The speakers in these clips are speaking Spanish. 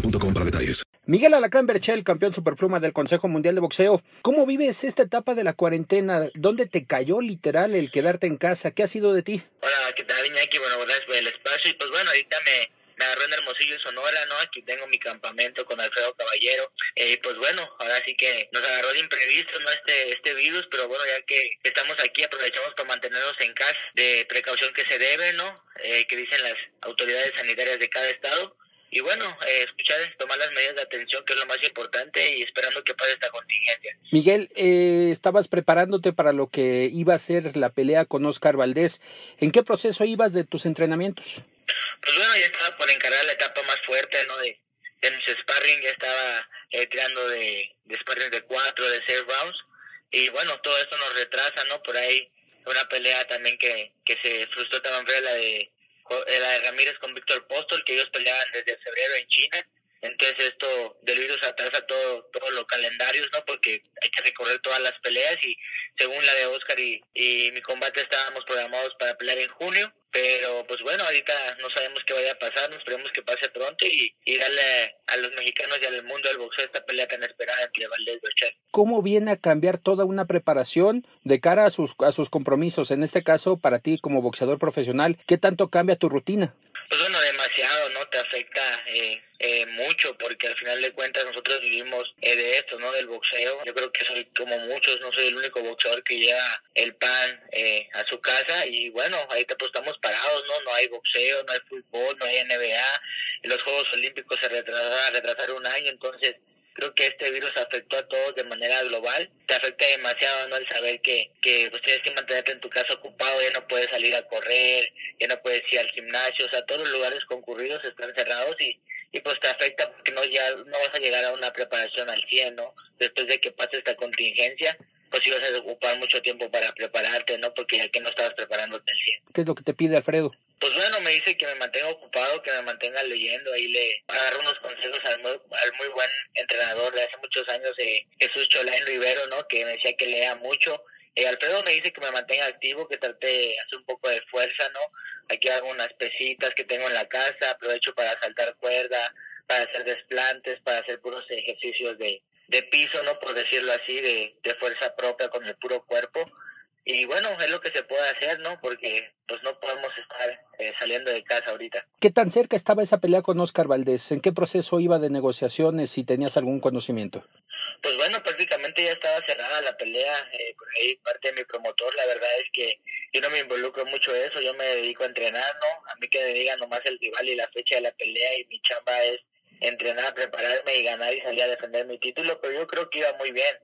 boostmobile.com para detalles. Miguel Alacrán Berchel, campeón superpluma del Consejo Mundial de Boxeo. ¿Cómo vives esta etapa de la cuarentena? ¿Dónde te cayó literal el quedarte en casa? ¿Qué ha sido de ti? Hola, ¿qué tal, Iñaki? Bueno, gracias por el espacio. Y pues bueno, ahorita me, me agarró en Hermosillo, Sonora, ¿no? Aquí tengo mi campamento con Alfredo Caballero. Eh, y pues bueno, ahora sí que nos agarró de imprevisto, ¿no? Este, este virus, pero bueno, ya que estamos aquí, aprovechamos para mantenernos en casa de precaución que se debe, ¿no? Eh, que dicen las autoridades sanitarias de cada estado. Y bueno, eh, escuchar, tomar las medidas de atención, que es lo más importante, y esperando que pase esta contingencia. Miguel, eh, estabas preparándote para lo que iba a ser la pelea con Oscar Valdés. ¿En qué proceso ibas de tus entrenamientos? Pues bueno, ya estaba por encarar la etapa más fuerte, ¿no? De, de mis sparring, ya estaba eh, tirando de, de sparring de cuatro, de seis rounds. Y bueno, todo esto nos retrasa, ¿no? Por ahí una pelea también que, que se frustró también fue la de, la de Ramírez con Víctor Postol, que ellos peleaban desde febrero en China. Entonces esto del virus atrasa todo, todos los calendarios, ¿no? Porque hay que recorrer todas las peleas y según la de Oscar y, y mi combate estábamos programados para pelear en junio. Pero pues bueno, ahorita no sabemos qué vaya a pasar, esperemos que pase pronto y, y darle a los mexicanos y al mundo del boxeo esta pelea tan esperada entre Valdés y Ochoa. ¿Cómo viene a cambiar toda una preparación de cara a sus, a sus compromisos? En este caso, para ti como boxeador profesional, ¿qué tanto cambia tu rutina? Pues Te afecta eh, eh, mucho porque al final de cuentas nosotros vivimos eh, de esto, ¿no? Del boxeo. Yo creo que soy como muchos, no soy el único boxeador que lleva el pan eh, a su casa y bueno, ahorita pues estamos parados, ¿no? No hay boxeo, no hay fútbol, no hay NBA. Los Juegos Olímpicos se retrasaron, retrasaron un año, entonces creo que este virus afectó a todos de manera global. Te afecta demasiado, ¿no? El saber que, que pues, tienes que mantenerte en tu casa ocupado, ya no puedes salir a correr, ya no puedes ir al gimnasio, o sea, todos los lugares concurridos están cerrados y, y pues te afecta porque no ya no vas a llegar a una preparación al 100, ¿no? Después de que pase esta contingencia, pues vas a ocupar mucho tiempo para prepararte, ¿no? Porque ya que no estabas preparándote al 100. ¿Qué es lo que te pide Alfredo? Pues bueno, me dice que me mantenga ocupado, que me mantenga leyendo, ahí le agarro unos consejos al muy, al muy buen entrenador de hace muchos años, eh, Jesús Cholain Rivero, ¿no? Que me decía que lea mucho. Eh, Alfredo me dice que me mantenga activo, que trate de hacer un poco de fuerza, ¿no? Aquí hago unas pesitas que tengo en la casa, aprovecho para saltar cuerda, para hacer desplantes, para hacer puros ejercicios de, de piso, ¿no? Por decirlo así, de, de fuerza propia con el puro cuerpo. Y bueno, es lo que se puede hacer, ¿no? Porque pues no podemos estar eh, saliendo de casa ahorita. ¿Qué tan cerca estaba esa pelea con Oscar Valdés? ¿En qué proceso iba de negociaciones? Si tenías algún conocimiento. Pues bueno, prácticamente ya estaba cerrada la pelea, eh, por ahí parte de mi promotor, la verdad es que yo no me involucro mucho en eso, yo me dedico a entrenar, ¿no? A mí que me digan nomás el rival y la fecha de la pelea y mi chamba es entrenar, prepararme y ganar y salir a defender mi título, pero yo creo que iba muy bien.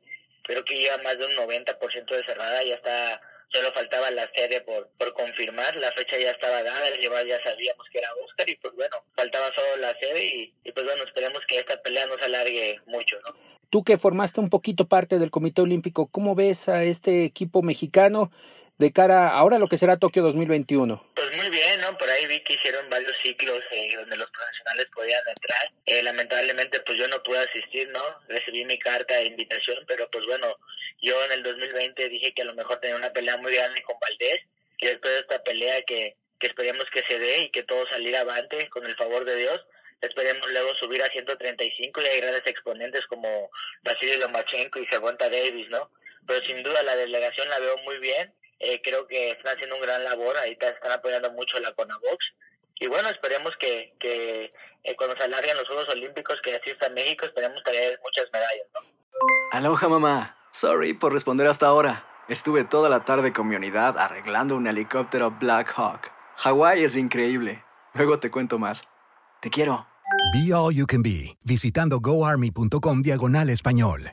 Creo que iba más de un 90% de cerrada, ya está, solo faltaba la sede por, por confirmar, la fecha ya estaba dada, el rival ya sabíamos que era Oscar y pues bueno, faltaba solo la sede y, y pues bueno, esperemos que esta pelea no se alargue mucho, ¿no? Tú que formaste un poquito parte del Comité Olímpico, ¿cómo ves a este equipo mexicano de cara ahora a lo que será Tokio 2021? Pues muy bien. Por ahí vi que hicieron varios ciclos eh, donde los profesionales podían entrar. Eh, lamentablemente, pues yo no pude asistir, ¿no? Recibí mi carta de invitación, pero pues bueno, yo en el 2020 dije que a lo mejor tenía una pelea muy grande con Valdés y después de esta pelea que, que esperemos que se dé y que todo saliera avante con el favor de Dios, Esperemos luego subir a 135 y hay grandes exponentes como Vasily Lomachenko y Servonta Davis, ¿no? Pero sin duda la delegación la veo muy bien. Eh, creo que están haciendo un gran labor. Ahorita están apoyando mucho la CONAVOX. Y bueno, esperemos que, que eh, cuando se alarguen los Juegos Olímpicos que asista a México, esperemos traer muchas medallas, ¿no? Aloha, mamá. Sorry por responder hasta ahora. Estuve toda la tarde con mi unidad arreglando un helicóptero Black Hawk. Hawái es increíble. Luego te cuento más. Te quiero. Be All You Can Be, visitando goarmy.com diagonal español.